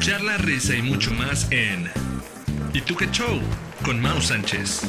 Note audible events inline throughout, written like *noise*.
Charla, risa y mucho más en ¿Y show? con Mau Sánchez.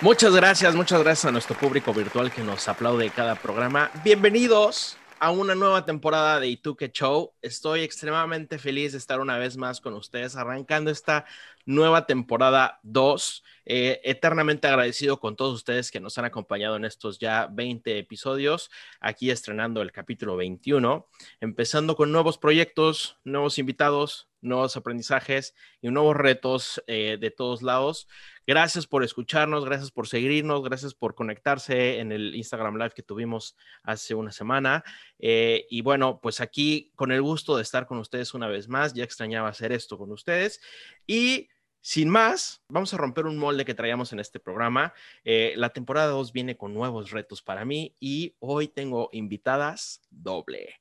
Muchas gracias, muchas gracias a nuestro público virtual que nos aplaude cada programa. Bienvenidos a una nueva temporada de Ituque Show. Estoy extremadamente feliz de estar una vez más con ustedes, arrancando esta nueva temporada 2. Eh, eternamente agradecido con todos ustedes que nos han acompañado en estos ya 20 episodios, aquí estrenando el capítulo 21, empezando con nuevos proyectos, nuevos invitados, nuevos aprendizajes y nuevos retos eh, de todos lados. Gracias por escucharnos, gracias por seguirnos, gracias por conectarse en el Instagram Live que tuvimos hace una semana. Eh, y bueno, pues aquí con el gusto de estar con ustedes una vez más, ya extrañaba hacer esto con ustedes. Y sin más, vamos a romper un molde que traíamos en este programa. Eh, la temporada 2 viene con nuevos retos para mí y hoy tengo invitadas doble.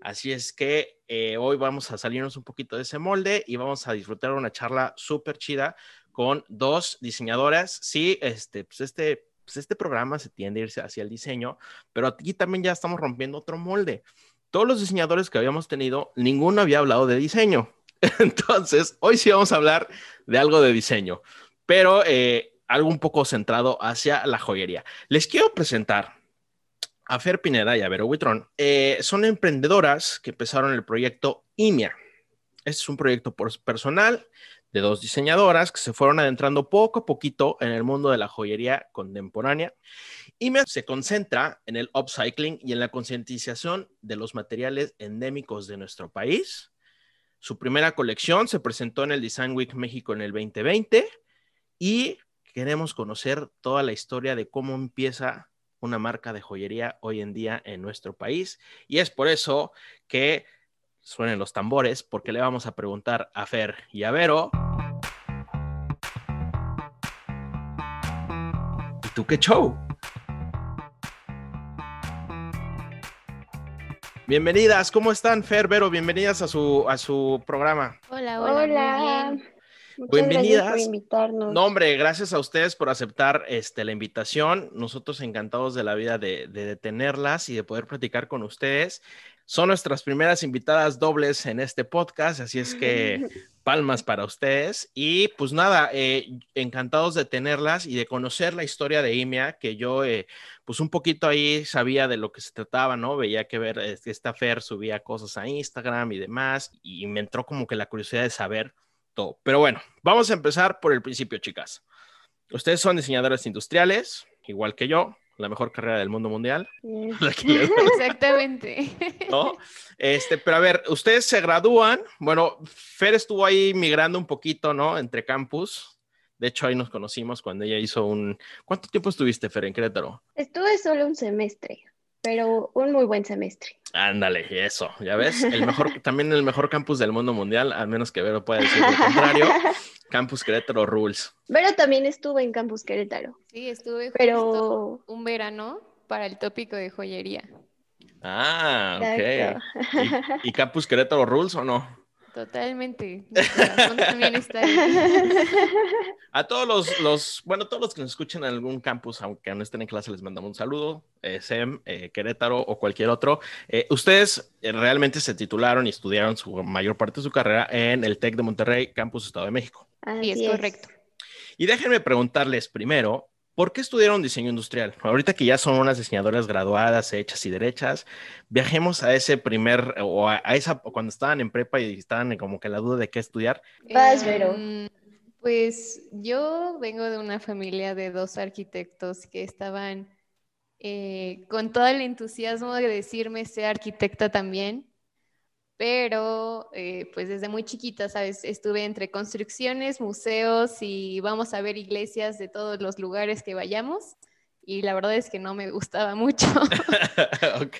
Así es que eh, hoy vamos a salirnos un poquito de ese molde y vamos a disfrutar una charla súper chida con dos diseñadoras. Sí, este, pues este, pues este programa se tiende a irse hacia el diseño, pero aquí también ya estamos rompiendo otro molde. Todos los diseñadores que habíamos tenido, ninguno había hablado de diseño. *laughs* Entonces, hoy sí vamos a hablar de algo de diseño, pero eh, algo un poco centrado hacia la joyería. Les quiero presentar a Fer Pineda y a Vero Huitrón, eh, son emprendedoras que empezaron el proyecto IMIA. Este es un proyecto personal de dos diseñadoras que se fueron adentrando poco a poquito en el mundo de la joyería contemporánea. IMIA se concentra en el upcycling y en la concientización de los materiales endémicos de nuestro país. Su primera colección se presentó en el Design Week México en el 2020 y queremos conocer toda la historia de cómo empieza una marca de joyería hoy en día en nuestro país. Y es por eso que suenen los tambores, porque le vamos a preguntar a Fer y a Vero. ¿Y tú qué show? Bienvenidas, ¿cómo están, Fer, Vero? Bienvenidas a su, a su programa. Hola, hola. Hola. Bienvenidas. por invitarnos. No, hombre, gracias a ustedes por aceptar este, la invitación. Nosotros encantados de la vida de, de, tenerlas y de poder platicar con ustedes. Son nuestras primeras invitadas dobles en este podcast, así es que *laughs* palmas para ustedes. Y pues nada, eh, encantados de tenerlas y de conocer la historia de IMEA, que yo eh, pues un poquito ahí sabía de lo que se trataba, ¿no? Veía que ver, esta Fer subía cosas a Instagram y demás, y me entró como que la curiosidad de saber todo. Pero bueno, vamos a empezar por el principio, chicas. Ustedes son diseñadores industriales, igual que yo, la mejor carrera del mundo mundial. *laughs* *laughs* *laughs* Exactamente. ¿No? Este, pero a ver, ustedes se gradúan. Bueno, Fer estuvo ahí migrando un poquito, ¿no? Entre campus. De hecho, ahí nos conocimos cuando ella hizo un. ¿Cuánto tiempo estuviste, Fer, en Querétaro? Estuve solo un semestre pero un muy buen semestre. Ándale, eso, ya ves, el mejor, *laughs* también el mejor campus del mundo mundial, al menos que Vero pueda decir lo contrario. *laughs* Campus Querétaro Rules. Vero también estuve en Campus Querétaro. Sí, estuve pero... un verano para el tópico de joyería. Ah, ok. ¿Y, Campus Querétaro Rules o no? Totalmente. también está *laughs* A todos los, los, bueno, todos los que nos escuchen en algún campus, aunque no estén en clase, les mandamos un saludo. Eh, SEM, eh, Querétaro o cualquier otro. Eh, ustedes realmente se titularon y estudiaron su mayor parte de su carrera en el TEC de Monterrey, Campus Estado de México. Sí, es correcto. Y déjenme preguntarles primero, ¿Por qué estudiaron diseño industrial? Ahorita que ya son unas diseñadoras graduadas, hechas y derechas, viajemos a ese primer, o a, esa, cuando estaban en prepa y estaban como que la duda de qué estudiar. Vas, Vero. Em, pues yo vengo de una familia de dos arquitectos que estaban eh, con todo el entusiasmo de decirme ser arquitecta también pero eh, pues desde muy chiquita, ¿sabes? Estuve entre construcciones, museos y vamos a ver iglesias de todos los lugares que vayamos y la verdad es que no me gustaba mucho. *laughs* *laughs* ok.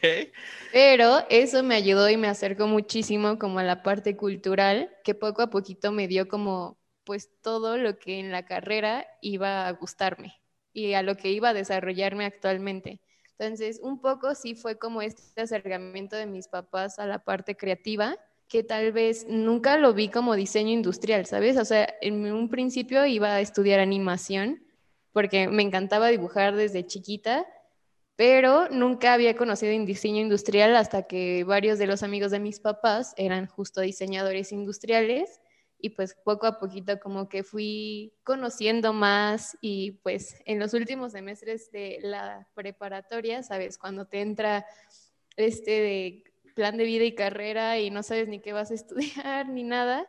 Pero eso me ayudó y me acercó muchísimo como a la parte cultural, que poco a poquito me dio como pues todo lo que en la carrera iba a gustarme y a lo que iba a desarrollarme actualmente. Entonces, un poco sí fue como este acercamiento de mis papás a la parte creativa, que tal vez nunca lo vi como diseño industrial, ¿sabes? O sea, en un principio iba a estudiar animación porque me encantaba dibujar desde chiquita, pero nunca había conocido diseño industrial hasta que varios de los amigos de mis papás eran justo diseñadores industriales y pues poco a poquito como que fui conociendo más y pues en los últimos semestres de la preparatoria, ¿sabes? Cuando te entra este plan de vida y carrera y no sabes ni qué vas a *laughs* estudiar ni nada,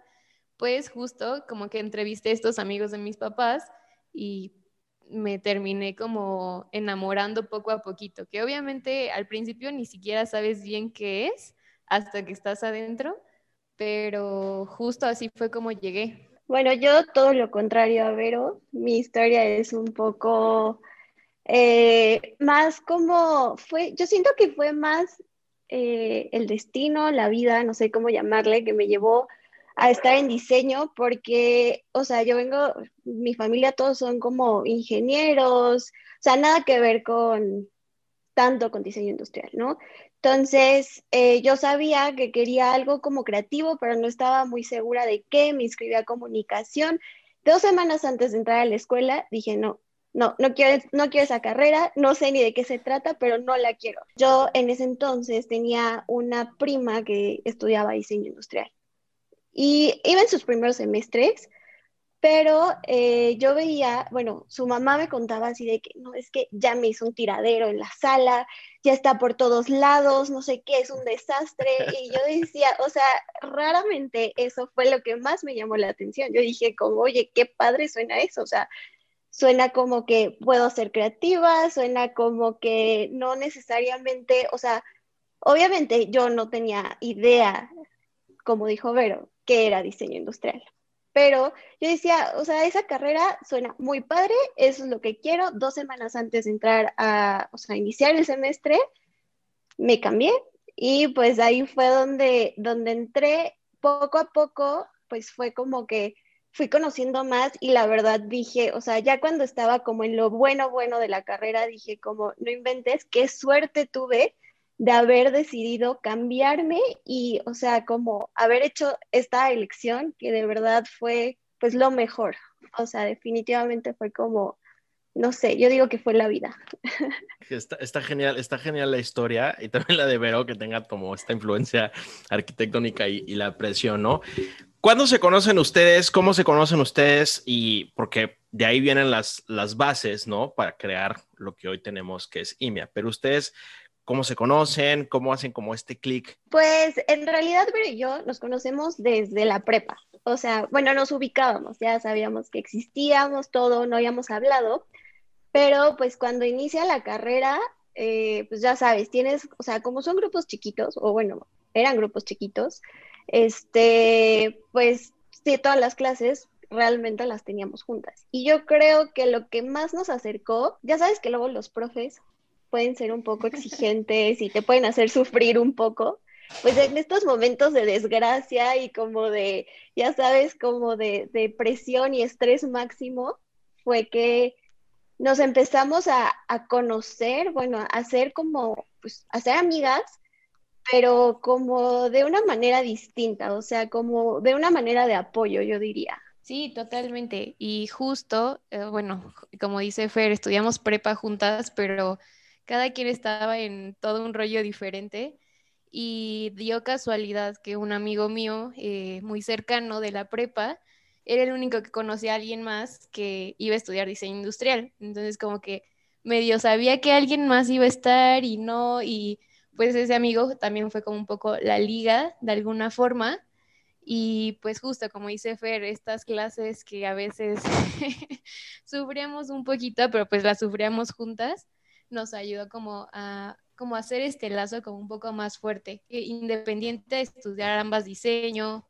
pues justo como que entrevisté a estos amigos de mis papás y me terminé como enamorando poco a poquito, que obviamente al principio ni siquiera sabes bien qué es hasta que estás adentro, pero justo así fue como llegué. Bueno, yo todo lo contrario a Vero, mi historia es un poco eh, más como fue, yo siento que fue más eh, el destino, la vida, no sé cómo llamarle, que me llevó a estar en diseño porque, o sea, yo vengo, mi familia todos son como ingenieros, o sea, nada que ver con tanto con diseño industrial, ¿no? Entonces, eh, yo sabía que quería algo como creativo, pero no estaba muy segura de qué, me inscribí a comunicación. Dos semanas antes de entrar a la escuela, dije, no, no, no quiero, no quiero esa carrera, no sé ni de qué se trata, pero no la quiero. Yo en ese entonces tenía una prima que estudiaba diseño industrial y iba en sus primeros semestres, pero eh, yo veía, bueno, su mamá me contaba así de que, no, es que ya me hizo un tiradero en la sala, ya está por todos lados, no sé qué, es un desastre. Y yo decía, o sea, raramente eso fue lo que más me llamó la atención. Yo dije, como, oye, qué padre suena eso, o sea, suena como que puedo ser creativa, suena como que no necesariamente, o sea, obviamente yo no tenía idea, como dijo Vero, que era diseño industrial. Pero yo decía, o sea, esa carrera suena muy padre, eso es lo que quiero. Dos semanas antes de entrar a, o sea, iniciar el semestre, me cambié y pues ahí fue donde, donde entré poco a poco, pues fue como que fui conociendo más y la verdad dije, o sea, ya cuando estaba como en lo bueno, bueno de la carrera, dije como, no inventes, qué suerte tuve de haber decidido cambiarme y, o sea, como haber hecho esta elección que de verdad fue pues lo mejor. O sea, definitivamente fue como, no sé, yo digo que fue la vida. *laughs* Está, genial, está genial la historia y también la de Vero que tenga como esta influencia arquitectónica y, y la presión, ¿no? ¿Cuándo se conocen ustedes? ¿Cómo se conocen ustedes? Y porque de ahí vienen las, las bases, ¿no? Para crear lo que hoy tenemos, que es IMIA. Pero ustedes, ¿cómo se conocen? ¿Cómo hacen como este clic? Pues en realidad, pero yo nos conocemos desde la prepa. O sea, bueno, nos ubicábamos, ya sabíamos que existíamos, todo, no habíamos hablado. Pero pues cuando inicia la carrera, eh, pues ya sabes, tienes, o sea, como son grupos chiquitos, o bueno, eran grupos chiquitos, este, pues sí, todas las clases realmente las teníamos juntas. Y yo creo que lo que más nos acercó, ya sabes que luego los profes pueden ser un poco exigentes y te pueden hacer sufrir un poco. Pues en estos momentos de desgracia y como de, ya sabes, como de, de presión y estrés máximo, fue que nos empezamos a, a conocer, bueno, a hacer como, pues, a ser amigas pero como de una manera distinta, o sea, como de una manera de apoyo, yo diría. Sí, totalmente. Y justo, eh, bueno, como dice Fer, estudiamos prepa juntas, pero cada quien estaba en todo un rollo diferente y dio casualidad que un amigo mío eh, muy cercano de la prepa era el único que conocía a alguien más que iba a estudiar diseño industrial. Entonces como que medio sabía que alguien más iba a estar y no, y pues ese amigo también fue como un poco la liga de alguna forma. Y pues justo como dice Fer, estas clases que a veces *laughs* sufríamos un poquito, pero pues las sufríamos juntas, nos ayudó como a como hacer este lazo como un poco más fuerte. Independiente de estudiar ambas diseño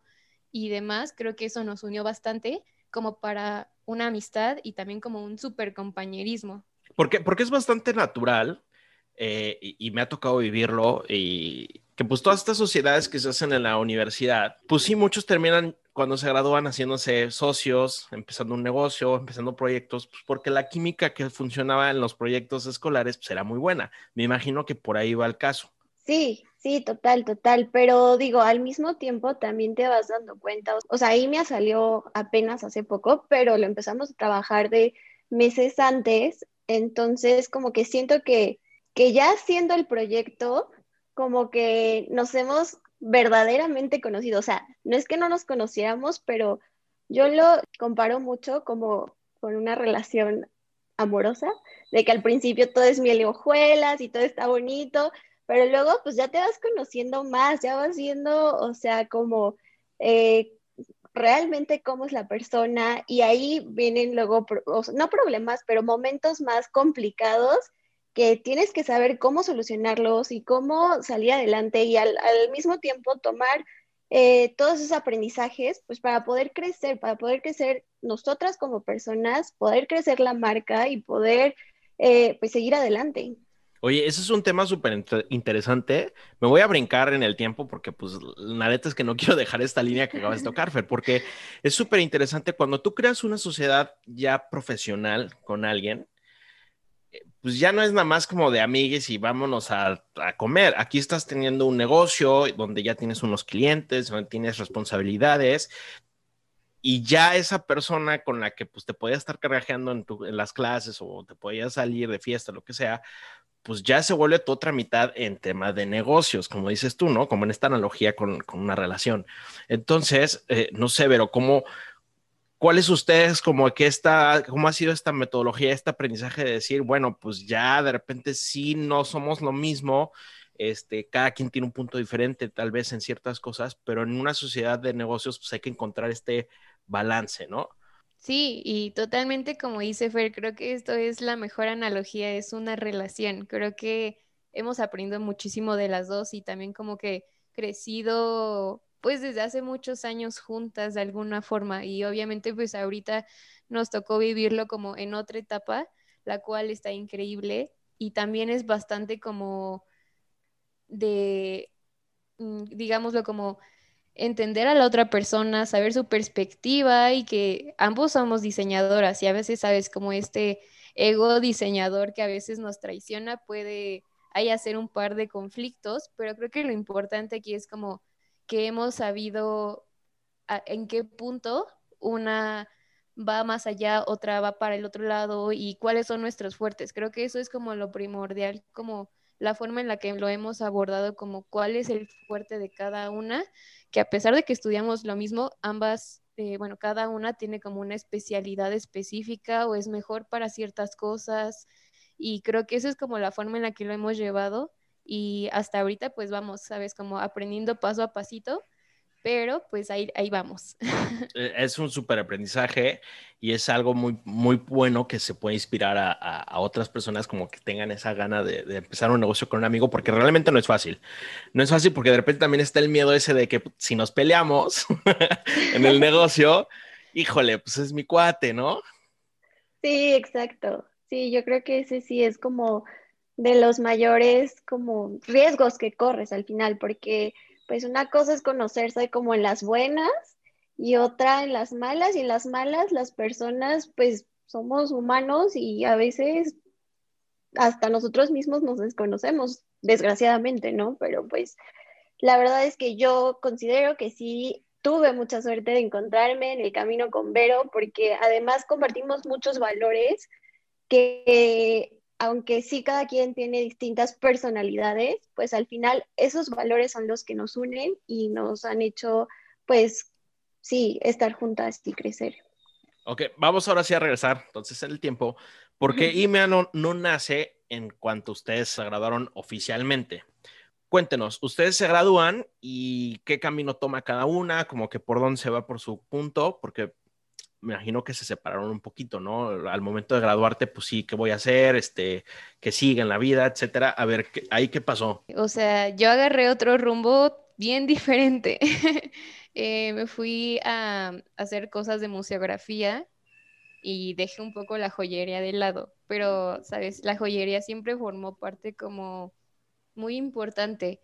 y demás, creo que eso nos unió bastante como para una amistad y también como un super compañerismo. Porque, porque es bastante natural eh, y, me ha tocado vivirlo y pues todas estas sociedades que se hacen en la universidad, pues sí, muchos terminan cuando se gradúan haciéndose socios, empezando un negocio, empezando proyectos, pues porque la química que funcionaba en los proyectos escolares pues era muy buena. Me imagino que por ahí va el caso. Sí, sí, total, total, pero digo, al mismo tiempo también te vas dando cuenta, o sea, ahí me salió apenas hace poco, pero lo empezamos a trabajar de meses antes, entonces como que siento que que ya haciendo el proyecto, como que nos hemos verdaderamente conocido. O sea, no es que no nos conociéramos, pero yo lo comparo mucho como con una relación amorosa, de que al principio todo es miel y hojuelas y todo está bonito, pero luego pues ya te vas conociendo más, ya vas viendo, o sea, como eh, realmente cómo es la persona y ahí vienen luego, no problemas, pero momentos más complicados que tienes que saber cómo solucionarlos y cómo salir adelante y al, mismo tiempo tomar eh, todos esos aprendizajes, pues para poder crecer, para poder crecer nosotras como personas, poder crecer la marca y poder eh, pues seguir adelante. Oye, ese es un tema súper interesante. Me voy a brincar en el tiempo porque, pues, la neta es que no *laughs* quiero dejar esta línea que acabas de tocar, Fer, porque es súper interesante cuando tú creas una sociedad ya profesional con alguien, pues ya no es nada más como de amigues y vámonos a, a, comer. Aquí estás teniendo un negocio donde ya tienes unos clientes, donde tienes responsabilidades y ya esa persona con la que pues te podías estar cargajeando en, en las clases o te podías salir de fiesta, lo que sea, pues ya se vuelve tu otra mitad en tema de negocios, como dices tú, ¿no? Como en esta analogía con, una relación. Entonces, eh, no sé, pero ¿cómo, cuáles ustedes, como que esta, cómo ha sido esta metodología, este aprendizaje de decir, bueno, pues ya de repente sí no somos lo mismo, este, cada quien tiene un punto diferente tal vez en ciertas cosas, pero en una sociedad de negocios pues hay que encontrar este balance, ¿no? Sí, y totalmente como dice Fer, creo que esto es la mejor analogía, es una relación. Creo que hemos aprendido muchísimo de las dos y también como que crecido pues desde hace muchos años juntas de alguna forma y obviamente pues ahorita nos tocó vivirlo como en otra etapa, la cual está increíble y también es bastante como de, mm, digámoslo como entender a la otra persona, saber su perspectiva y que ambos somos diseñadoras y a veces sabes como este ego diseñador que a veces nos traiciona puede hay hacer un par de conflictos, pero creo que lo importante aquí es como que hemos sabido en qué punto una va más allá, otra va para el otro lado y cuáles son nuestros fuertes. Creo que eso es como lo primordial, como la forma en la que lo hemos abordado, como cuál es el fuerte de cada una que a pesar de que estudiamos lo mismo, ambas, eh, bueno, cada una tiene como una especialidad específica o es mejor para ciertas cosas y creo que esa es como la forma en la que lo hemos llevado y hasta ahorita pues vamos, sabes, como aprendiendo paso a pasito pero pues ahí, ahí vamos. *laughs* Eh, es un súper aprendizaje y es algo muy, muy bueno que se puede inspirar a, a, otras personas como que tengan esa gana de, de, empezar un negocio con un amigo, porque realmente no es fácil. No es fácil porque de repente también está el miedo ese de que si nos peleamos *laughs* en el negocio, híjole, pues es mi cuate, ¿no? Sí, exacto. Sí, yo creo que ese sí es como de los mayores como riesgos que corres al final, porque pues una cosa es conocerse como en las buenas y otra en las malas, y en las malas las personas pues somos humanos y a veces hasta nosotros mismos nos desconocemos, desgraciadamente, ¿no? Pero pues la verdad es que yo considero que sí tuve mucha suerte de encontrarme en el camino con Vero, porque además compartimos muchos valores que aunque sí cada quien tiene distintas personalidades, pues al final esos valores son los que nos unen y nos han hecho, pues sí, estar juntas y crecer. Ok, vamos ahora sí a regresar entonces en el tiempo, porque IMEA no, no nace en cuanto ustedes se graduaron oficialmente. Cuéntenos, ustedes se gradúan y qué camino toma cada una, como que por dónde se va por su punto, porque me imagino que se separaron un poquito, ¿no? Al momento de graduarte, pues sí, ¿qué voy a hacer? Este, que siga en la vida, etcétera. A ver, ¿ahí qué pasó? O sea, yo agarré otro rumbo bien *laughs* diferente. Eh, me fui a, hacer cosas de museografía y dejé un poco la joyería de lado, pero, ¿sabes? La joyería siempre formó parte como muy importante.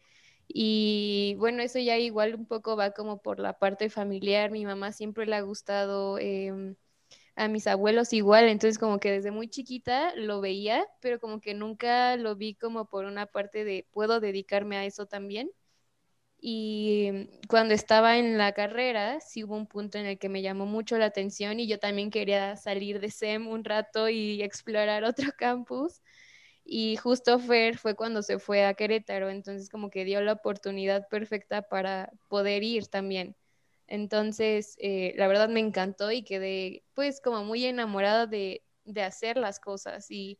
Y bueno, eso ya igual un poco va como por la parte familiar. Mi mamá siempre le ha gustado, em, a mis abuelos igual, entonces como que desde muy chiquita lo veía, pero como que nunca lo vi como por una parte de puedo dedicarme a eso también. Y cuando estaba en la carrera, sí hubo un punto en el que me llamó mucho la atención y yo también quería salir de SEM un rato y explorar otro *laughs* campus Y justo Fer fue cuando se fue a Querétaro, entonces como que dio la oportunidad perfecta para poder ir también. Entonces, eh, la verdad me encantó y quedé pues como muy enamorada de, de hacer las cosas y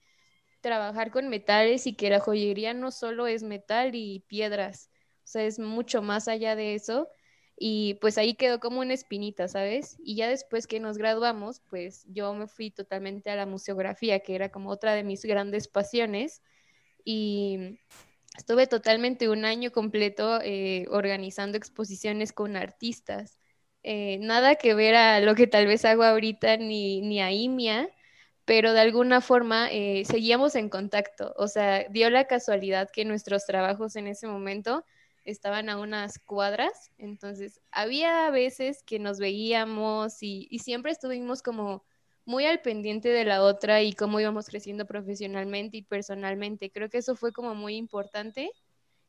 trabajar con metales y que la joyería no solo es metal y piedras, o sea, es mucho más allá de eso. Y pues ahí quedó como una espinita, ¿sabes? Y ya después que nos graduamos, pues yo me fui totalmente a la museografía, que era como otra de mis grandes pasiones. Y estuve totalmente un año completo eh, organizando exposiciones con artistas. Eh, nada que ver a lo que tal vez hago ahorita ni, ni a IMIA, pero de alguna forma eh, seguíamos en contacto. O sea, dio la casualidad que nuestros trabajos en ese momento estaban a unas cuadras, entonces había veces que nos veíamos y, siempre estuvimos como muy al pendiente de la otra y cómo íbamos creciendo profesionalmente y personalmente. Creo que eso fue como muy importante.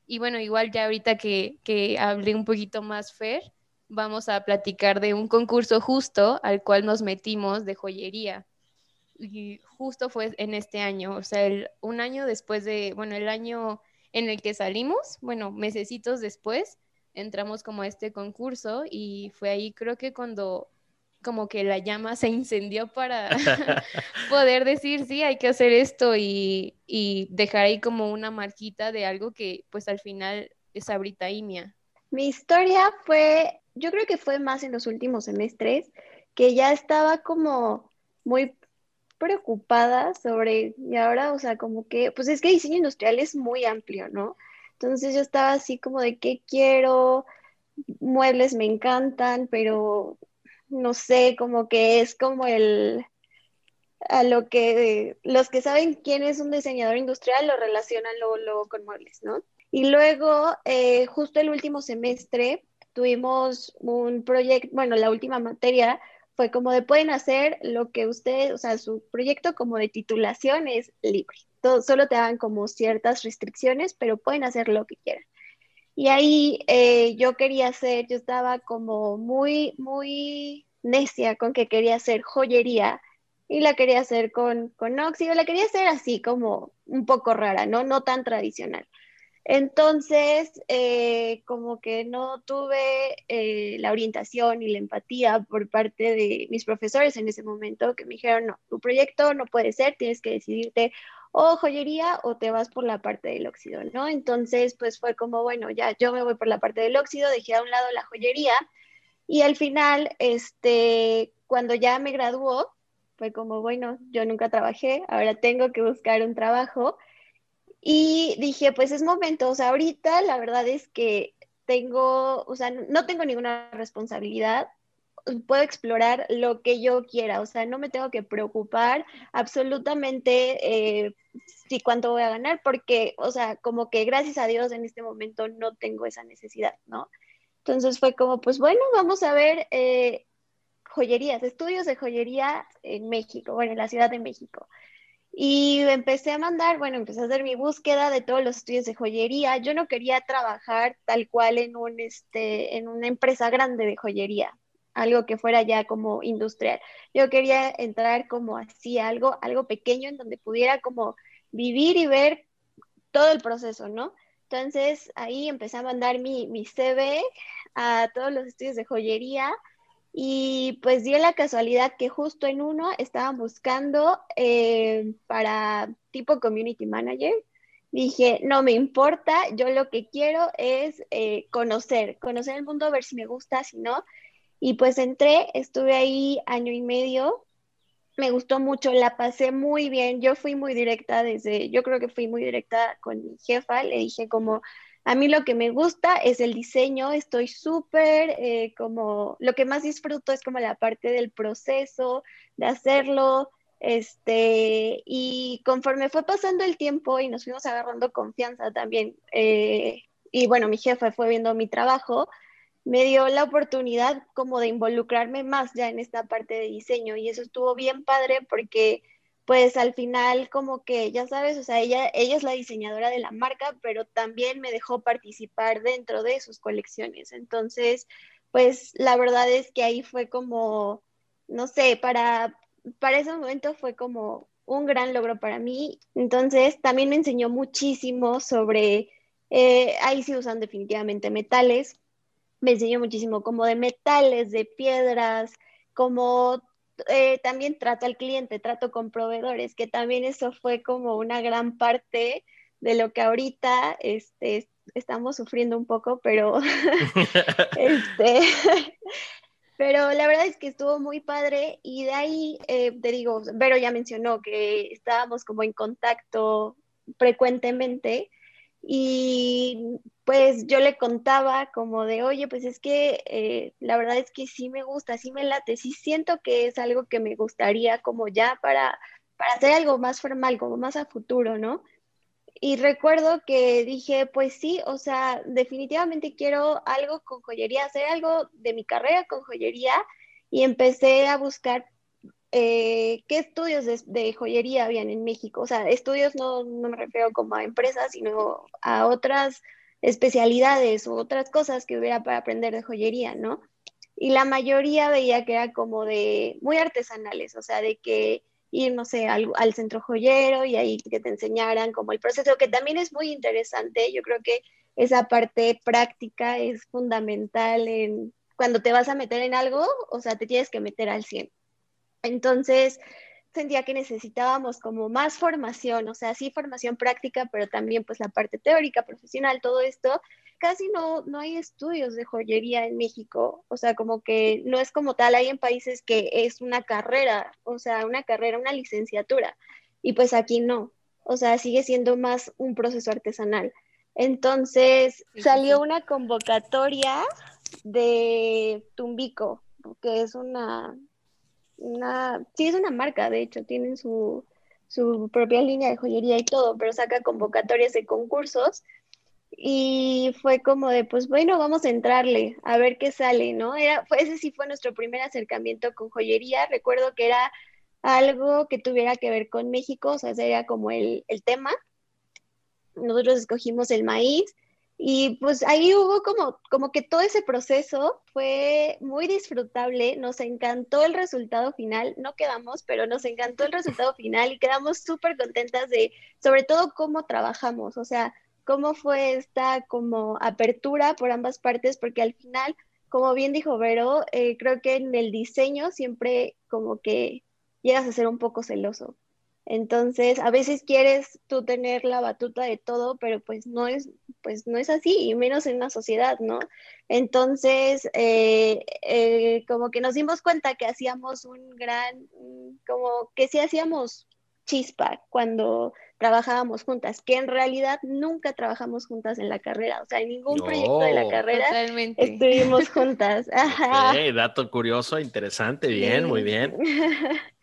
Y bueno, igual ya ahorita que, que hablé un poquito más Fer, vamos a platicar de un concurso justo al cual nos metimos de joyería. Y justo fue en este año, o sea, un año después de, bueno, el año en el que salimos, bueno, mesecitos después, entramos como a este concurso y fue ahí creo que cuando como que la llama se incendió para *laughs* *laughs* poder decir, sí, hay que hacer esto y, y, dejar ahí como una marquita de algo que pues al final es abritaimia. Mi historia fue, yo creo que fue más en los últimos semestres, que ya estaba como muy preocupada sobre, y ahora, o sea, como que, pues es que diseño industrial es muy amplio, ¿no? Entonces yo estaba así como de qué quiero, muebles me encantan, pero no sé, como que es como el, a lo que los que saben quién es un diseñador industrial lo relacionan luego, con muebles, ¿no? Y luego, eh, justo el último semestre, tuvimos un proyecto, bueno, la última materia fue como de pueden hacer lo que ustedes, o sea, su proyecto como de titulación es libre. Todo, solo te dan como ciertas restricciones, pero pueden hacer lo que quieran. Y ahí eh, yo quería hacer, yo estaba como muy, muy necia con que quería hacer joyería y la quería hacer con, con óxido, la quería hacer así como un poco rara, ¿no? No tan tradicional. Entonces, eh, como que no tuve eh, la orientación y la empatía por parte de mis profesores en ese momento que me dijeron, no, tu proyecto no puede ser, tienes que decidirte o joyería o te vas por la parte del óxido, ¿no? Entonces, pues fue como, bueno, ya yo me voy por la parte del óxido, dejé a un lado la joyería y al final, este, cuando ya me graduó, fue como, bueno, yo nunca trabajé, ahora tengo que buscar un trabajo y dije, pues es momento, o sea, ahorita la verdad es que tengo, o sea, no tengo ninguna responsabilidad, puedo explorar lo que yo quiera, o sea, no me tengo que preocupar absolutamente eh, si cuánto voy a ganar, porque, o sea, como que gracias a Dios en este momento no tengo esa necesidad, ¿no? Entonces fue como, pues bueno, vamos a ver eh, joyerías, estudios de joyería en México, bueno, en la Ciudad de México. Y empecé a mandar, bueno, empecé a hacer mi búsqueda de todos los estudios de joyería. Yo no quería trabajar tal cual en, un, este, en una empresa grande de joyería, algo que fuera ya como industrial. Yo quería entrar como así, algo, algo pequeño en donde pudiera como vivir y ver todo el proceso, ¿no? Entonces ahí empecé a mandar mi, mi CV a todos los estudios de joyería y pues dio la casualidad que justo en uno estaban buscando eh, para tipo community manager. Dije, no me importa, yo lo que quiero es eh, conocer, conocer el mundo, ver si me gusta, si no. Y pues entré, estuve ahí año y medio, me gustó mucho, la pasé muy bien, yo fui muy directa desde, yo creo que fui muy directa con mi jefa, le dije como, a mí lo que me gusta es el diseño, estoy súper eh, como, lo que más disfruto es como la parte del proceso, de hacerlo, este, y conforme fue pasando el tiempo y nos fuimos agarrando confianza también, eh, y bueno, mi jefa fue viendo mi trabajo, me dio la oportunidad como de involucrarme más ya en esta parte de diseño y eso estuvo bien padre porque pues al final como que, ya sabes, o sea, ella, ella es la diseñadora de la marca, pero también me dejó participar dentro de sus colecciones. Entonces, pues la verdad es que ahí fue como, no sé, para para ese momento fue como un gran logro para mí. Entonces, también me enseñó muchísimo sobre, eh, ahí sí usan definitivamente metales, me enseñó muchísimo como de metales, de piedras, como eh, también trato al cliente, trato con proveedores, que también eso fue como una gran parte de lo que ahorita este, estamos sufriendo un poco, pero *laughs* este, *laughs* pero la verdad es que estuvo muy padre y de ahí, eh, te digo, Vero ya mencionó que estábamos como en contacto frecuentemente y pues yo le contaba como de, oye, pues es que eh, la verdad es que sí me gusta, sí me late, sí siento que es algo que me gustaría como ya para, para hacer algo más formal, como más a futuro, ¿no? Y recuerdo que dije, pues sí, o sea, definitivamente quiero algo con joyería, hacer algo de mi carrera con joyería y empecé a buscar eh, qué estudios de, joyería habían en México. O sea, estudios no, no me refiero como a empresas, sino a otras especialidades u otras cosas que hubiera para aprender de joyería, ¿no? Y la mayoría veía que era como de muy artesanales, o sea, de que ir, no sé, al, centro joyero y ahí que te enseñaran como el proceso, que también es muy interesante. Yo creo que esa parte práctica es fundamental en cuando te vas a meter en algo, o sea, te tienes que meter al 100. Entonces, sentía que necesitábamos como más formación, o sea, sí formación práctica, pero también pues la parte teórica, profesional, todo esto. Casi no, no hay estudios de joyería en México, o sea, como que no es como tal, hay en países que es una carrera, o sea, una carrera, una licenciatura, y pues aquí no, o sea, sigue siendo más un proceso artesanal. Entonces salió una convocatoria de Tumbico, que es una, una, sí es una marca, de hecho, tienen su, su propia línea de joyería y todo, pero saca convocatorias de concursos y fue como de, pues bueno, vamos a entrarle, a ver qué sale, ¿no? Era, fue, ese sí fue nuestro primer acercamiento con joyería, recuerdo que era algo que tuviera que ver con México, o sea, sería como el, el tema. Nosotros escogimos el maíz y pues ahí hubo como, como que todo ese proceso fue muy disfrutable, nos encantó el resultado final, no quedamos, pero nos encantó el resultado final y quedamos súper contentas de, sobre todo, cómo trabajamos, o sea, cómo fue esta como apertura por ambas partes, porque al final, como bien dijo Vero, eh, creo que en el diseño siempre como que llegas a ser un poco celoso. Entonces, a veces quieres tú tener la batuta de todo, pero pues no es, pues no es así, y menos en una sociedad, ¿no? Entonces, eh, eh, como que nos dimos cuenta que hacíamos un gran, como que sí hacíamos chispa cuando trabajábamos juntas, que en realidad nunca trabajamos juntas en la carrera, o sea, en ningún proyecto de la carrera estuvimos juntas. *laughs* dato curioso, interesante, bien, muy bien. *laughs*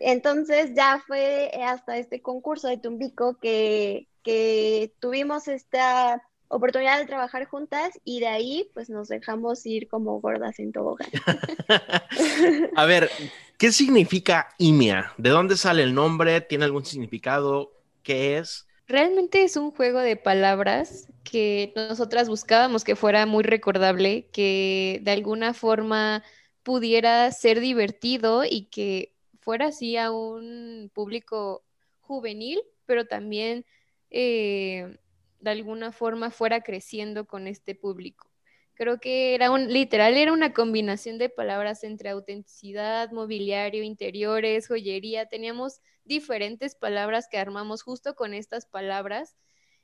Entonces ya fue hasta este concurso de Tumbico que, que tuvimos esta oportunidad de trabajar juntas y de ahí pues nos dejamos ir como gordas en tobogán. *laughs* A ver, ¿qué significa IMIA? ¿De dónde sale el nombre? ¿Tiene algún significado? ¿Qué es? Realmente es un juego de palabras que nosotras buscábamos que fuera muy recordable, que de alguna forma pudiera ser divertido y que fuera así a un público juvenil, pero también eh, de alguna forma fuera creciendo con este público. Creo que era un, literal, era una combinación de palabras entre autenticidad, mobiliario, interiores, joyería. Teníamos diferentes palabras que armamos justo con estas palabras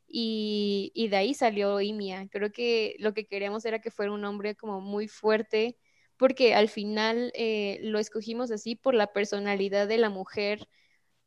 y, y de ahí salió Imia. Creo que lo que queríamos era que fuera un hombre como muy fuerte, porque al final eh, lo escogimos así por la personalidad de la mujer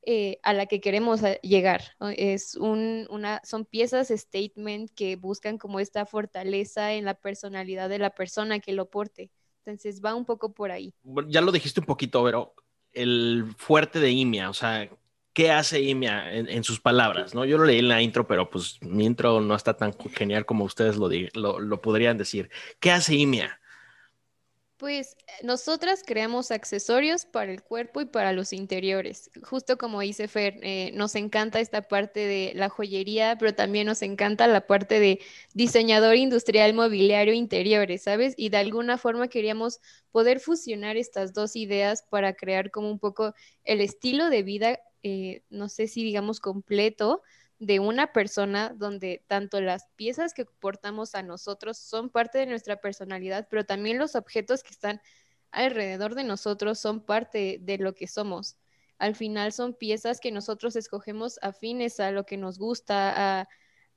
eh, a la que queremos eh, llegar. Es una, son piezas statement que buscan como esta fortaleza en la personalidad de la persona que lo porte. Entonces va un poco por ahí. Ya lo dijiste un poquito, pero el fuerte de Imia, o sea, ¿qué hace Imia en, sus palabras? ¿no? Yo lo leí en la intro, pero pues mi intro no está tan genial como ustedes lo, lo, lo podrían decir. ¿Qué hace Imia? Pues nosotras creamos accesorios para el cuerpo y para los interiores. Justo como dice Fer, eh, nos encanta esta parte de la joyería, pero también nos encanta la parte de diseñador industrial mobiliario interiores, ¿sabes? Y de alguna forma queríamos poder fusionar estas dos ideas para crear como un poco el estilo de vida, eh, no sé si digamos completo, de una persona donde tanto las piezas que portamos a nosotros son parte de nuestra personalidad, pero también los objetos que están alrededor de nosotros son parte de lo que somos. Al final son piezas que nosotros escogemos afines a lo que nos gusta, a,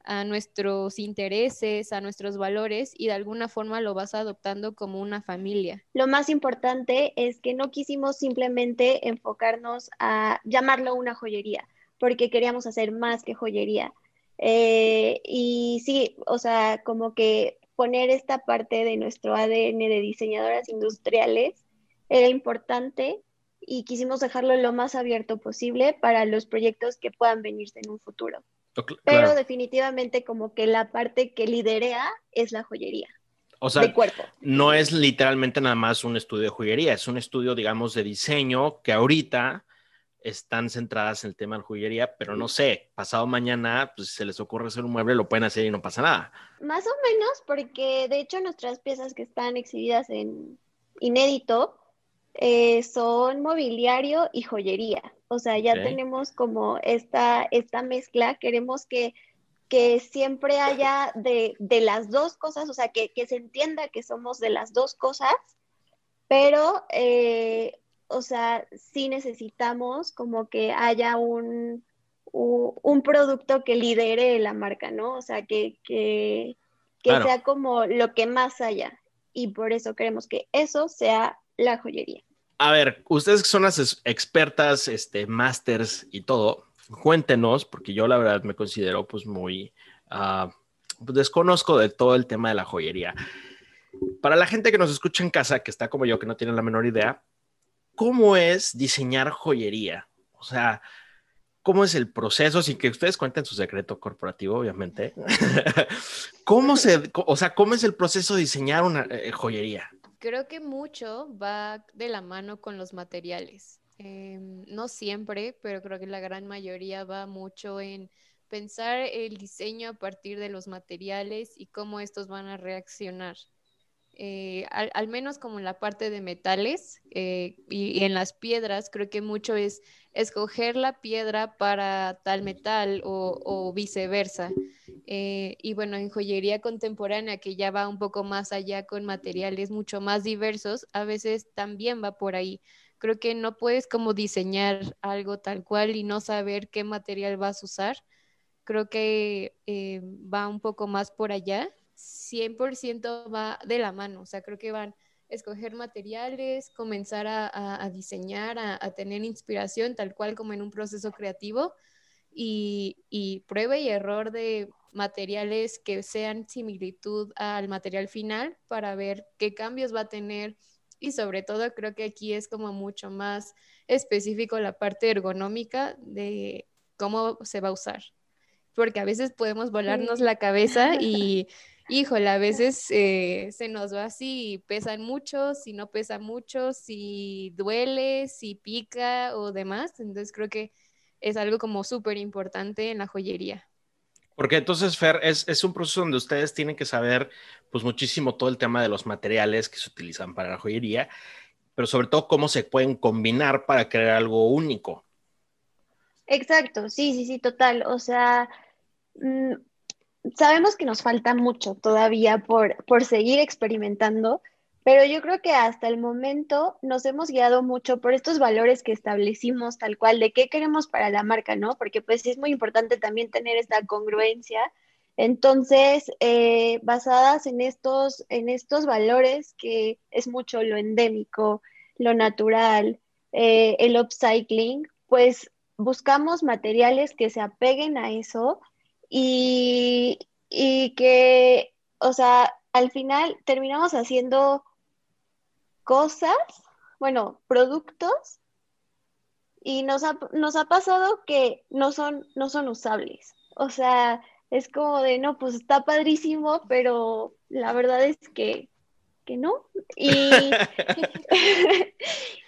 a nuestros intereses, a nuestros valores y de alguna forma lo vas adoptando como una familia. Lo más importante es que no quisimos simplemente enfocarnos a llamarlo una joyería porque queríamos hacer más que joyería. Eh, y sí, o sea, como que poner esta parte de nuestro ADN de diseñadoras industriales era importante y quisimos dejarlo lo más abierto posible para los proyectos que puedan venirse en un futuro. Pero definitivamente como que la parte que liderea es la joyería. O sea, cuerpo. no es literalmente nada más un estudio de joyería, es un estudio, digamos, de diseño que ahorita están centradas en el tema de joyería, pero no sé, pasado mañana, pues si se les ocurre hacer un mueble, lo pueden hacer y no pasa nada. Más o menos, porque de hecho nuestras piezas que están exhibidas en inédito eh, son mobiliario y joyería. O sea, ya tenemos como esta, esta mezcla, queremos que, que siempre haya de, de, las dos cosas, o sea, que, que, se entienda que somos de las dos cosas, pero eh, o sea, sí necesitamos como que haya un, un producto que lidere la marca, ¿no? O sea, que, que, sea como lo que más haya. Y por eso queremos que eso sea la joyería. A ver, ustedes que son las expertas, este, masters y todo, cuéntenos, porque yo la verdad me considero pues muy, uh, desconozco de todo el tema de la joyería. Para la gente que nos escucha en casa, que está como yo, que no tiene la menor idea, ¿cómo es diseñar joyería? O sea, ¿cómo es el proceso? Sin que ustedes cuenten su secreto corporativo, obviamente. *laughs* ¿Cómo se, o sea, cómo es el proceso de diseñar una eh, joyería? Creo que mucho va de la mano con los materiales. Em, no siempre, pero creo que la gran mayoría va mucho en pensar el diseño a partir de los materiales y cómo estos van a reaccionar. Eh, al, menos como en la parte de metales eh, y, en las piedras, creo que mucho es escoger la piedra para tal metal o, viceversa. Eh, y bueno, en joyería contemporánea, que ya va un poco más allá con materiales mucho más diversos, a veces también va por ahí. Creo que no puedes como diseñar algo tal cual y no saber qué material vas a usar. Creo que va un poco más por allá 100% va de la mano, o sea, creo que van a escoger materiales, comenzar a, diseñar, a, tener inspiración, tal cual como en un proceso creativo, y, y prueba y error de materiales que sean similitud al material final para ver qué cambios va a tener y sobre todo creo que aquí es como mucho más específico la parte ergonómica de cómo se va a usar. Porque a veces podemos volarnos la cabeza y *laughs* híjole, a veces eh, se nos va así, pesan mucho, si no pesa mucho, si duele, si pica o demás. Entonces creo que es algo como súper importante en la joyería. Porque entonces, Fer, es, es, un proceso donde ustedes tienen que saber, pues, muchísimo todo el tema de los materiales que se utilizan para la joyería, pero sobre todo cómo se pueden combinar para crear algo único. Exacto, sí, sí, sí, total. O sea, mm, sabemos que nos falta mucho todavía por, por seguir experimentando, pero yo creo que hasta el momento nos hemos guiado mucho por estos valores que establecimos tal cual de qué queremos para la marca, ¿no? Porque pues es muy importante también tener esta congruencia. Entonces, eh, basadas en estos, en estos valores que es mucho lo endémico, lo natural, eh, el upcycling, pues buscamos materiales que se apeguen a eso y, que, o sea, al final terminamos haciendo cosas, bueno, productos, y nos ha, nos ha pasado que no son, no son usables. O sea, es como de, no, pues está padrísimo, pero la verdad es que que no. Y, *laughs* *laughs*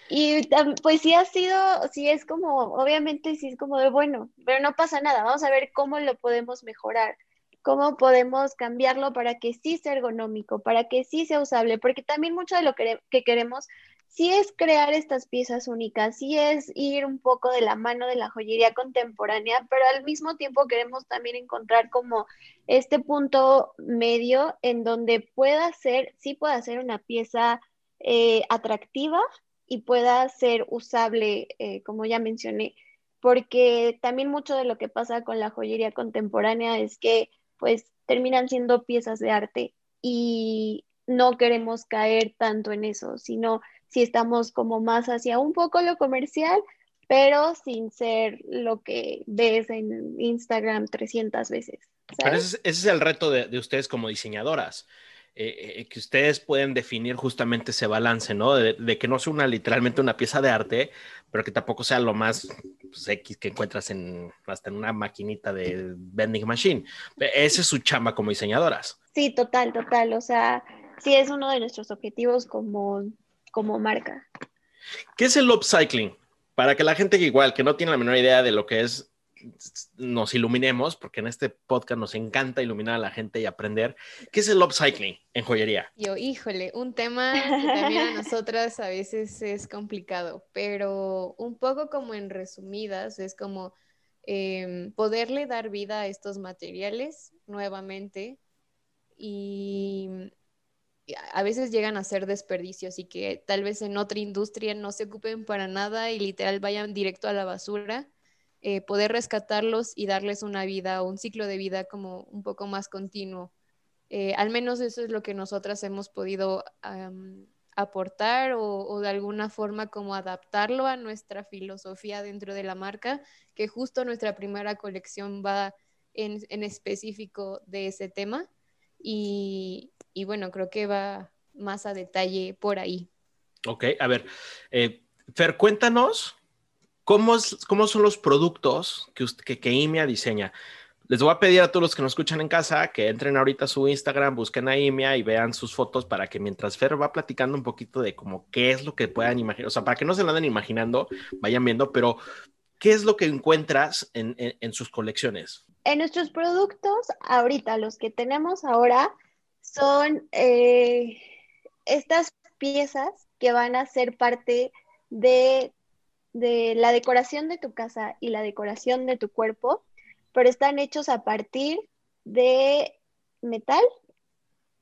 y pues sí ha sido, sí es como, obviamente sí es como de bueno, pero no pasa nada, vamos a ver cómo lo podemos mejorar, cómo podemos cambiarlo para que sí sea ergonómico, para que sí sea usable, porque también mucho de lo que, que queremos sí es crear estas piezas únicas, sí es ir un poco de la mano de la joyería contemporánea, pero al mismo tiempo queremos también encontrar como este punto medio en donde pueda ser, sí pueda ser una pieza eh, atractiva y pueda ser usable, eh, como ya mencioné, porque también mucho de lo que pasa con la joyería contemporánea es que pues terminan siendo piezas de arte y no queremos caer tanto en eso, sino si estamos como más hacia un poco lo comercial, pero sin ser lo que ves en Instagram 300 veces. Pero ese, es, el reto de, ustedes como diseñadoras. Eh, eh, que ustedes pueden definir justamente ese balance, ¿no? De, que no sea una literalmente una pieza de arte, pero que tampoco sea lo más pues, X que encuentras en hasta en una maquinita de vending machine. Ese es su chamba como diseñadoras. Sí, total, total. O sea, sí es uno de nuestros objetivos como como marca. ¿Qué es el upcycling? Para que la gente que igual, que no tiene la menor idea de lo que es, nos iluminemos, porque en este podcast nos encanta iluminar a la gente y aprender. ¿Qué es el upcycling en joyería? Yo, híjole, un tema que también a nosotras a veces es complicado, pero un poco como en resumidas, es como em, poderle dar vida a estos materiales nuevamente y a veces llegan a ser desperdicios y que tal vez en otra industria no se ocupen para nada y literal vayan directo a la basura, eh, poder rescatarlos y darles una vida o un ciclo de vida como un poco más continuo. Eh, al menos eso es lo que nosotras hemos podido aportar o, de alguna forma como adaptarlo a nuestra filosofía dentro de la marca, que justo nuestra primera colección va en, en específico de ese tema. Y, y bueno, creo que va más a detalle por ahí. Ok, a ver, eh, Fer, cuéntanos cómo, son los productos que, que, IMEA diseña. Les voy a pedir a todos los que nos escuchan en casa que entren ahorita a su Instagram, busquen a IMEA y vean sus fotos para que mientras Fer va platicando un poquito de cómo qué es lo que puedan imaginar, o sea, para que no se lo anden imaginando, vayan viendo, pero ¿qué es lo que encuentras en, en sus colecciones? En nuestros productos, ahorita, los que tenemos ahora, son eh, estas piezas que van a ser parte de, la decoración de tu casa y la decoración de tu cuerpo, pero están hechos a partir de metal,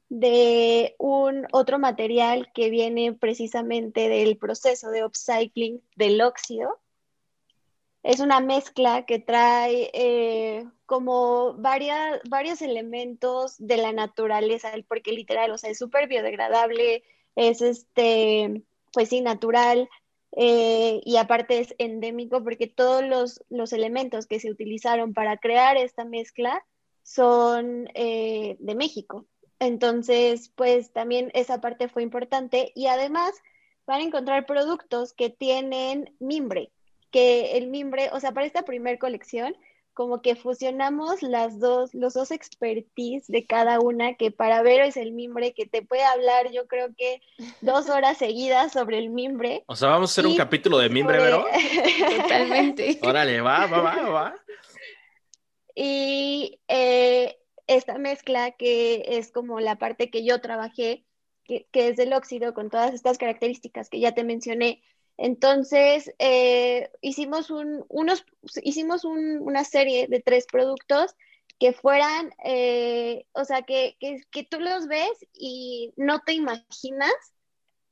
de un otro material que viene precisamente del proceso de upcycling del óxido. Es una mezcla que trae eh, como varios elementos de la naturaleza, porque literal, o sea, es súper biodegradable, es este, pues sí, natural, eh, y aparte es endémico porque todos los, los, elementos que se utilizaron para crear esta mezcla son eh, de México. Entonces, pues también esa parte fue importante y además van a encontrar productos que tienen mimbre, que el mimbre, o sea, para esta primera colección, como que fusionamos las dos, los dos expertise de cada una, que para ver es el mimbre, que te puede hablar, yo creo que dos *laughs* horas seguidas sobre el mimbre. O sea, vamos a hacer un capítulo de mimbre, ¿verdad? *laughs* Totalmente. Órale, va, va, va, va. Y eh, esta mezcla que es como la parte que yo trabajé, que, que es del óxido con todas estas características que ya te mencioné, entonces, eh, hicimos, un, unos, hicimos una serie de tres productos que fueran, eh, o sea, que, que, tú los ves y no te imaginas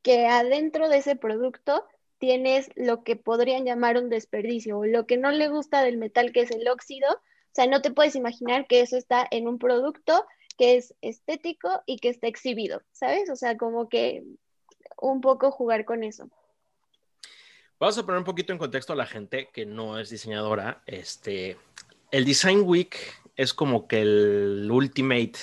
que adentro de ese producto tienes lo que podrían llamar un desperdicio o lo que no le gusta del metal que es el óxido. O sea, no te puedes imaginar que eso está en un producto que es estético y que está exhibido, ¿sabes? O sea, como que un poco jugar con eso. Vamos a poner un poquito en contexto a la gente que no es diseñadora. Este, el Design Week es como que el ultimate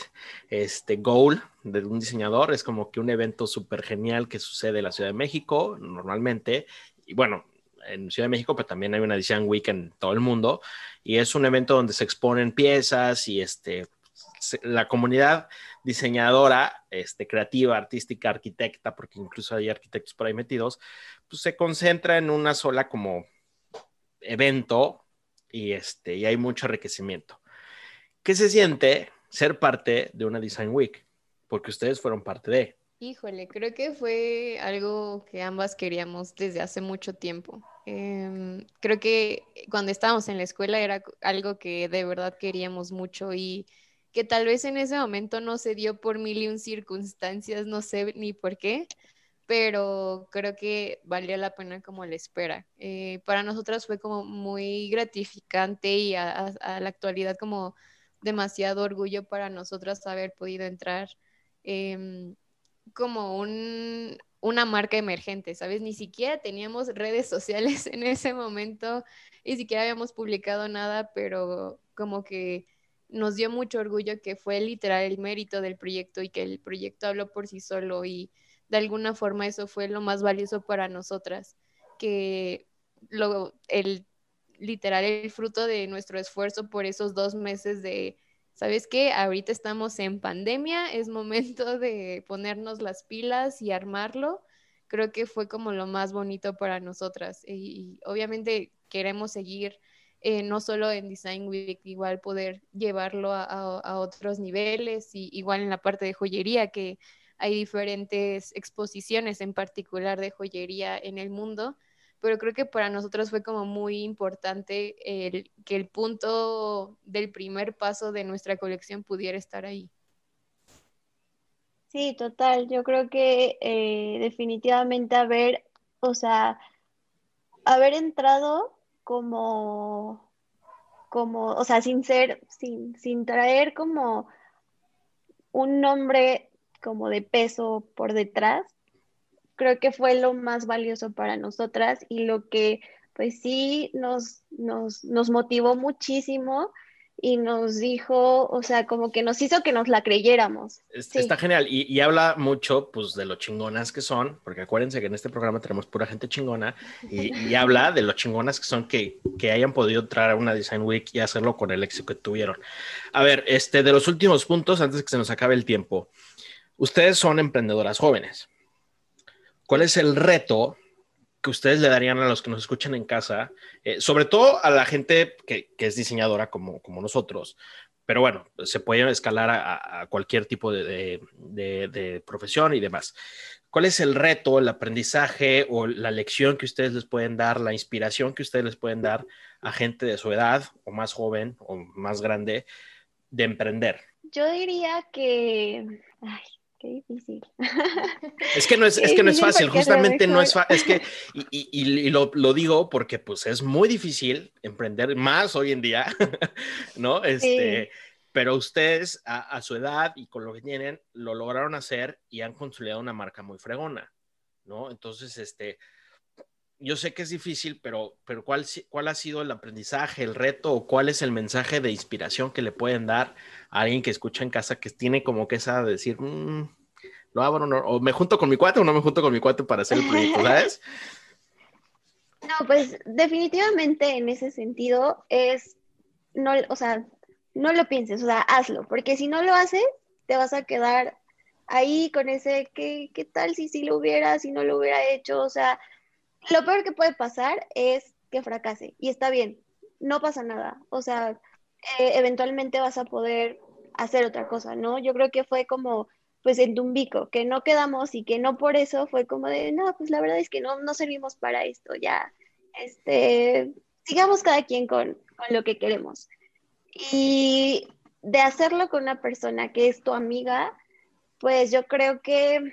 este, goal de un diseñador. Es como que un evento súper genial que sucede en la Ciudad de México normalmente. Y bueno, en Ciudad de México, pero también hay una Design Week en todo el mundo. Y es un evento donde se exponen piezas y este, la comunidad diseñadora, este, creativa, artística, arquitecta, porque incluso hay arquitectos por ahí metidos, pues se concentra en una sola como evento y, este, y hay mucho enriquecimiento. ¿Qué se siente ser parte de una Design Week? Porque ustedes fueron parte de. Híjole, creo que fue algo que ambas queríamos desde hace mucho tiempo. Em, creo que cuando estábamos en la escuela era algo que de verdad queríamos mucho y que tal vez en ese momento no se dio por mil y un circunstancias, no sé ni por qué, pero creo que valió la pena como la espera. Eh, para nosotras fue como muy gratificante y a, la actualidad como demasiado orgullo para nosotras haber podido entrar em, como un, una marca emergente, ¿sabes? Ni siquiera teníamos redes sociales *laughs* en ese momento, ni siquiera habíamos publicado nada, pero como que nos dio mucho orgullo que fue literal el mérito del proyecto y que el proyecto habló por sí solo y de alguna forma eso fue lo más valioso para nosotras, que lo, el literal el fruto de nuestro esfuerzo por esos dos meses de ¿sabes qué? Ahorita estamos en pandemia, es momento de ponernos las pilas y armarlo. Creo que fue como lo más bonito para nosotras. Y, obviamente queremos seguir eh, no solo en Design Week, igual poder llevarlo a, otros niveles y igual en la parte de joyería, que hay diferentes exposiciones en particular de joyería en el mundo pero creo que para nosotros fue como muy importante el, que el punto del primer paso de nuestra colección pudiera estar ahí. Sí, total. Yo creo que eh, definitivamente haber, o sea, haber entrado como, como, o sea, sin ser, sin, sin traer como un nombre como de peso por detrás, creo que fue lo más valioso para nosotras y lo que pues sí nos, nos, nos motivó muchísimo y nos dijo, o sea, como que nos hizo que nos la creyéramos. Está genial y, habla mucho, pues, de lo chingonas que son, porque acuérdense que en este programa tenemos pura gente chingona y, habla de lo chingonas que son que, que, hayan podido entrar a una Design Week y hacerlo con el éxito que tuvieron. A ver, este, de los últimos puntos, antes de que se nos acabe el tiempo, ustedes son emprendedoras jóvenes. ¿Cuál es el reto que ustedes le darían a los que nos escuchan en casa, eh, sobre todo a la gente que, es diseñadora como, como nosotros? Pero bueno, se puede escalar a, cualquier tipo de, profesión y demás. ¿Cuál es el reto, el aprendizaje o la lección que ustedes les pueden dar, la inspiración que ustedes les pueden dar a gente de su edad o más joven o más grande de emprender? Yo diría que, Qué difícil. Es que no es, *laughs* es, que no es fácil, justamente no es fácil. Es que, y, y, lo, lo, digo porque pues es muy difícil emprender más hoy en día, *laughs* ¿no? Este, Pero ustedes a, a, su edad y con lo que tienen, lo lograron hacer y han consolidado una marca muy fregona, ¿no? Entonces, este, yo sé que es difícil, pero, pero ¿cuál, ¿cuál ha sido el aprendizaje, el reto o cuál es el mensaje de inspiración que le pueden dar a alguien que escucha en casa que tiene como que esa de decir, mm, lo abro o me junto con mi cuate o no me junto con mi cuate para hacer el proyecto, *laughs* ¿sabes? No, pues definitivamente en ese sentido es, no, o sea, no lo pienses, o sea, hazlo, porque si no lo haces, te vas a quedar ahí con ese, ¿qué, qué tal si sí lo hubiera, si no lo hubiera hecho? O sea, lo peor que puede pasar es que fracase y está bien, no pasa nada. O sea, eh, eventualmente vas a poder hacer otra cosa, ¿no? Yo creo que fue como, pues en Tumbico, que no quedamos y que no por eso fue como de, no, pues la verdad es que no, no servimos para esto, ya, este, sigamos cada quien con, con lo que queremos. Y de hacerlo con una persona que es tu amiga, pues yo creo que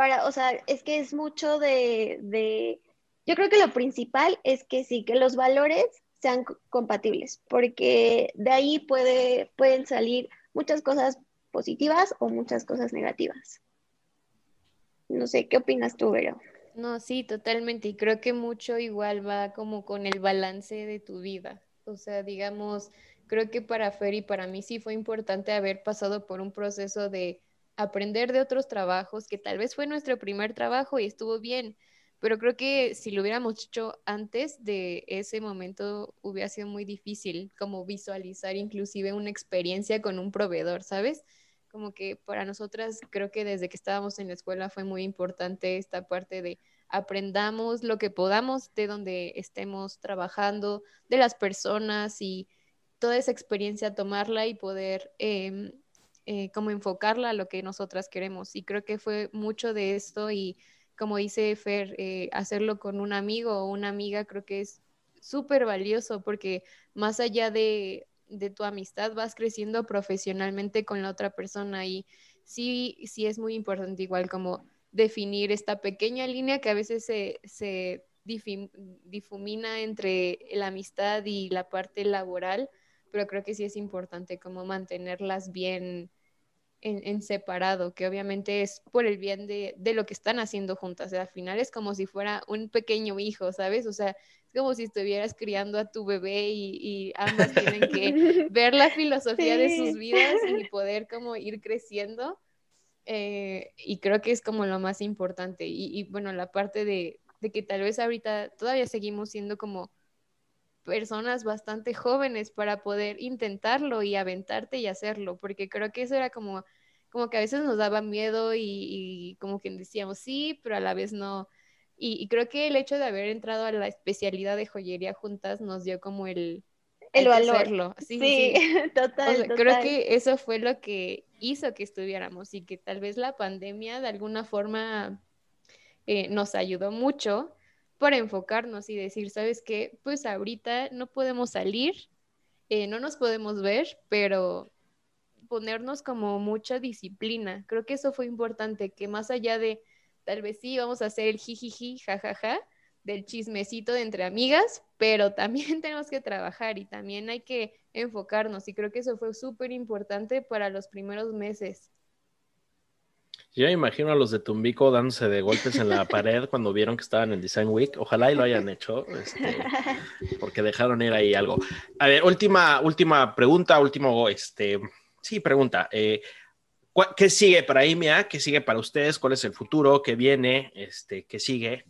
para, o sea, es que es mucho de, yo creo que lo principal es que sí, que los valores sean compatibles, porque de ahí puede, pueden salir muchas cosas positivas o muchas cosas negativas. No sé, ¿qué opinas tú, Vero? No, sí, totalmente. Y creo que mucho igual va como con el balance de tu vida. O sea, digamos, creo que para Fer y para mí sí fue importante haber pasado por un proceso de aprender de otros trabajos, que tal vez fue nuestro primer trabajo y estuvo bien, pero creo que si lo hubiéramos hecho antes de ese momento hubiera sido muy difícil como visualizar inclusive una experiencia con un proveedor, ¿sabes? Como que para nosotras creo que desde que estábamos en la escuela fue muy importante esta parte de aprendamos lo que podamos de donde estemos trabajando, de las personas y toda esa experiencia tomarla y poder em, eh, como enfocarla a lo que nosotras queremos. Y creo que fue mucho de esto y como dice Fer, eh, hacerlo con un amigo o una amiga creo que es súper valioso porque más allá de, de, tu amistad vas creciendo profesionalmente con la otra persona y sí, sí es muy importante igual como definir esta pequeña línea que a veces se, se difumina entre la amistad y la parte laboral, pero creo que sí es importante como mantenerlas bien en, separado, que obviamente es por el bien de, lo que están haciendo juntas. O sea, al final es como si fuera un pequeño hijo, ¿sabes? O sea, es como si estuvieras criando a tu bebé y, ambas tienen que *laughs* ver la filosofía de sus vidas y *laughs* poder como ir creciendo. Eh, y creo que es como lo más importante. Y, bueno, la parte de, de que tal vez ahorita todavía seguimos siendo como personas bastante jóvenes para poder intentarlo y aventarte y hacerlo, porque creo que eso era como, como que a veces nos daba miedo y, como que decíamos sí, pero a la vez no. Y, creo que el hecho de haber entrado a la especialidad de joyería juntas nos dio como el, el valor. Sí, sí, *laughs* Total, Creo que eso fue lo que hizo que estuviéramos y que tal vez la pandemia de alguna forma eh, nos ayudó mucho para enfocarnos y decir, ¿sabes qué? Pues ahorita no podemos salir, eh, no nos podemos ver, pero ponernos como mucha disciplina. Creo que eso fue importante, que más allá de tal vez sí vamos a hacer el jijiji, jajaja, del chismecito de entre amigas, pero también *laughs* tenemos que trabajar y también hay que enfocarnos y creo que eso fue súper importante para los primeros meses. Yo me imagino a los de Tumbico dándose de golpes en la *laughs* pared cuando vieron que estaban en Design Week. Ojalá y lo hayan hecho, este, porque dejaron ir ahí algo. A ver, última, última pregunta, último, este, sí, pregunta. Eh, ¿Qué sigue para IMEA? ¿Qué sigue para ustedes? ¿Cuál es el futuro? ¿Qué viene? Este, ¿Qué sigue?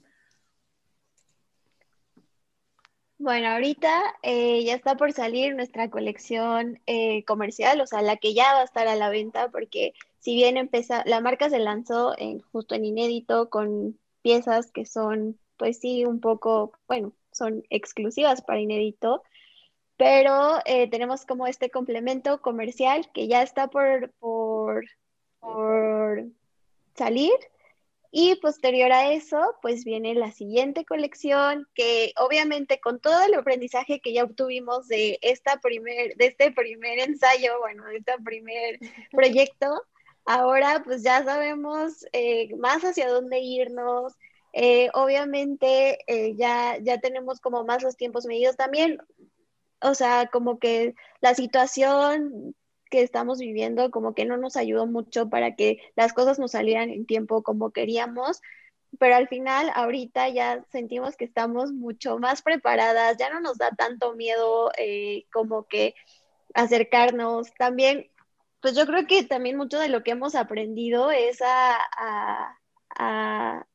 Bueno, ahorita eh, ya está por salir nuestra colección eh, comercial, o sea, la que ya va a estar a la venta, porque si bien empezó, la marca se lanzó justo en inédito con piezas que son, pues sí, un poco, bueno, son exclusivas para inédito, pero eh, tenemos como este complemento comercial que ya está por, por, por salir. Y posterior a eso, pues viene la siguiente colección, que obviamente con todo el aprendizaje que ya obtuvimos de, esta primer, de este primer ensayo, bueno, de este primer proyecto, ahora pues ya sabemos eh, más hacia dónde irnos. Eh, obviamente eh, ya, ya tenemos como más los tiempos medidos también. O sea, como que la situación que estamos viviendo como que no nos ayudó mucho para que las cosas nos salieran en tiempo como queríamos, pero al final ahorita ya sentimos que estamos mucho más preparadas, ya no nos da tanto miedo como que acercarnos. También, pues yo creo que también mucho de lo que hemos aprendido es a, a,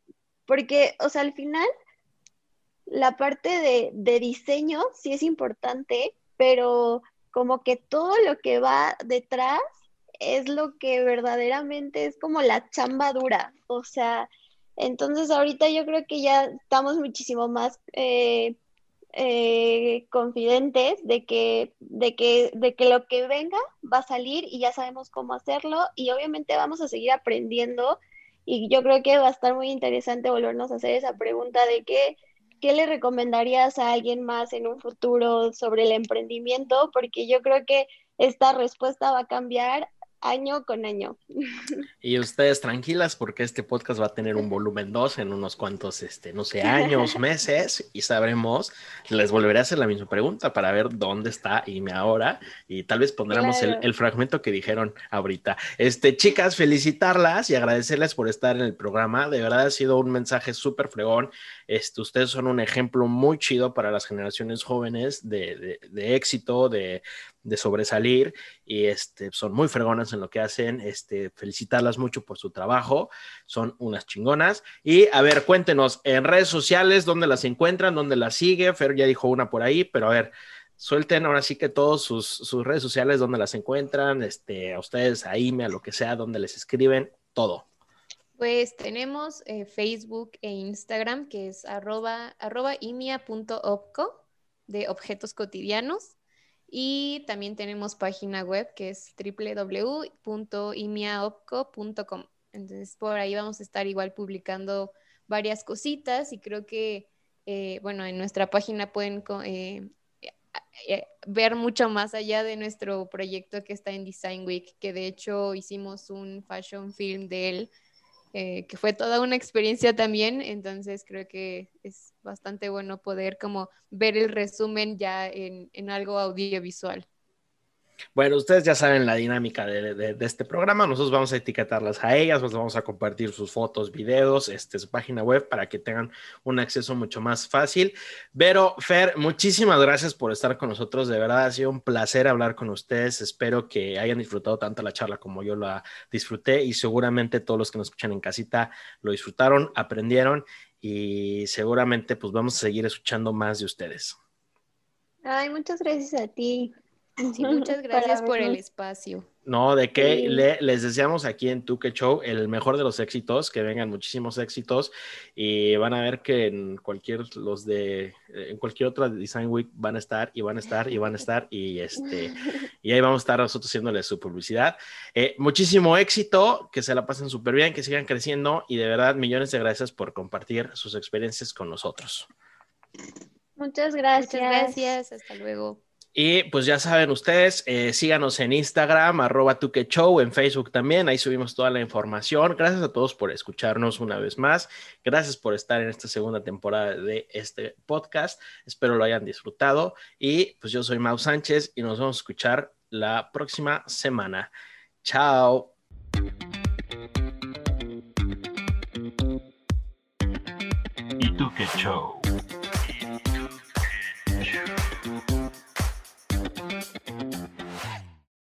porque, o sea, al final la parte de, de diseño sí es importante, pero como que todo lo que va detrás es lo que verdaderamente es como la chamba dura. O sea, entonces ahorita yo creo que ya estamos muchísimo más eh, eh, confidentes de que, de, que, de que lo que venga va a salir y ya sabemos cómo hacerlo y obviamente vamos a seguir aprendiendo y yo creo que va a estar muy interesante volvernos a hacer esa pregunta de qué ¿qué le recomendarías a alguien más en un futuro sobre el emprendimiento? Porque yo creo que esta respuesta va a cambiar año con año. Y ustedes tranquilas porque este podcast va a tener un volumen 2 en unos cuantos, este, no sé, años, *laughs* meses y sabremos, les volveré a hacer la misma pregunta para ver dónde está Ime ahora y tal vez pondremos el, fragmento que dijeron ahorita. Este, chicas, felicitarlas y agradecerles por estar en el programa. De verdad ha sido un mensaje súper fregón. Este, ustedes son un ejemplo muy chido para las generaciones jóvenes de, de éxito, de, de sobresalir y este, son muy fregonas en lo que hacen, este, felicitarlas mucho por su trabajo, son unas chingonas. Y a ver, cuéntenos en redes sociales dónde las encuentran, dónde las sigue, Fer ya dijo una por ahí, pero a ver, suelten ahora sí que todos sus, sus redes sociales, dónde las encuentran, este, a ustedes, a IME, a lo que sea, dónde les escriben, todo. Pues tenemos eh, Facebook e Instagram, que es arroba, arroba imia.opco, de objetos cotidianos. Y también tenemos página web que es www.imiaopco.com. Entonces, por ahí vamos a estar igual publicando varias cositas y creo que, eh, bueno, en nuestra página pueden eh, ver mucho más allá de nuestro proyecto que está en Design Week, que de hecho hicimos un fashion film de él eh, que fue toda una experiencia también, entonces creo que es bastante bueno poder como ver el resumen ya en, en algo audiovisual. Bueno, ustedes ya saben la dinámica de, este programa. Nosotros vamos a etiquetarlas a ellas, vamos a compartir sus fotos, videos, este, su página web para que tengan un acceso mucho más fácil. Pero, Fer, muchísimas gracias por estar con nosotros. De verdad ha sido un placer hablar con ustedes. Espero que hayan disfrutado tanto la charla como yo la disfruté y seguramente todos los que nos escuchan en casita lo disfrutaron, aprendieron y seguramente pues vamos a seguir escuchando más de ustedes. Ay, muchas gracias a ti. *laughs* muchas gracias por el espacio. No, de que les deseamos aquí en Tuque Show el mejor de los éxitos, que vengan muchísimos éxitos y van a ver que en cualquier los de en cualquier otra Design Week van a estar y van a estar y van a estar y este *laughs* y ahí vamos a estar nosotros haciéndoles su publicidad. Eh, muchísimo éxito, que se la pasen súper bien, que sigan creciendo y de verdad millones de gracias por compartir sus experiencias con nosotros. Muchas gracias. Muchas gracias, hasta luego. Y pues ya saben ustedes, eh, síganos en Instagram, arroba show, en Facebook también, ahí subimos toda la información. Gracias a todos por escucharnos una vez más. Gracias por estar en esta segunda temporada de este podcast. Espero lo hayan disfrutado. Y pues yo soy Mau Sánchez y nos vamos a escuchar la próxima semana. Chao. Y Show.